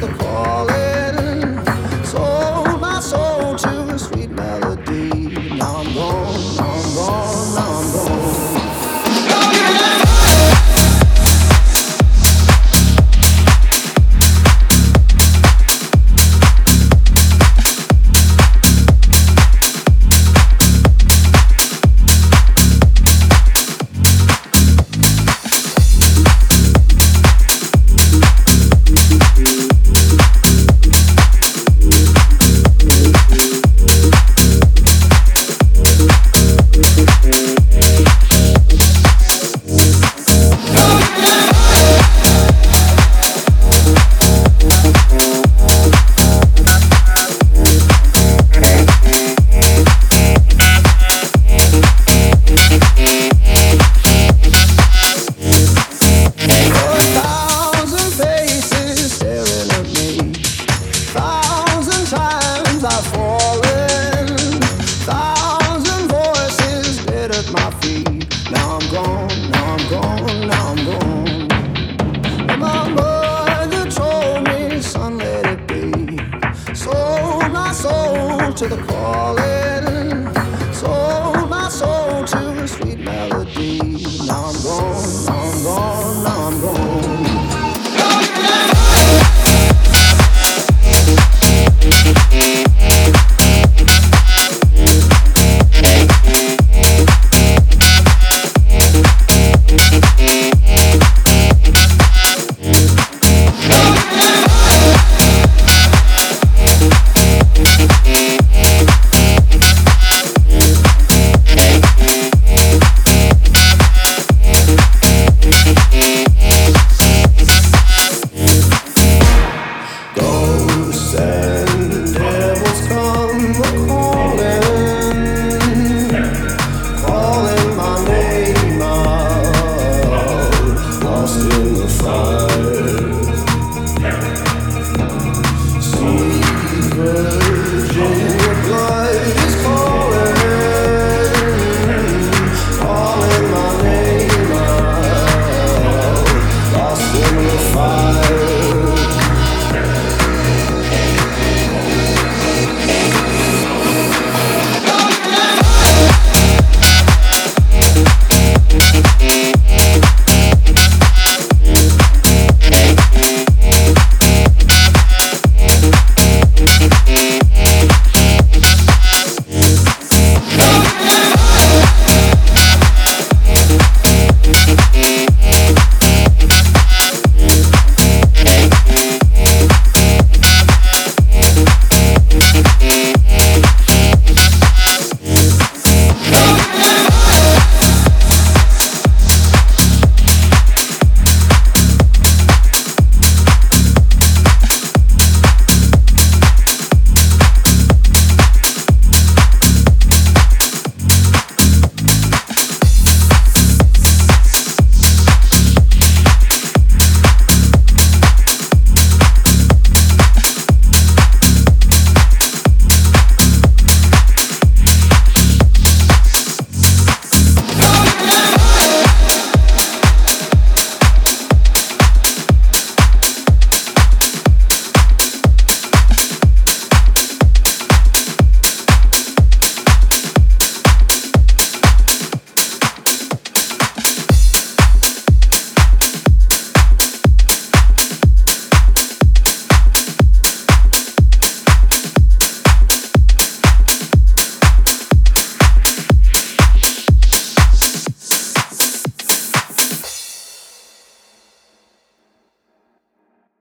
the call the calling.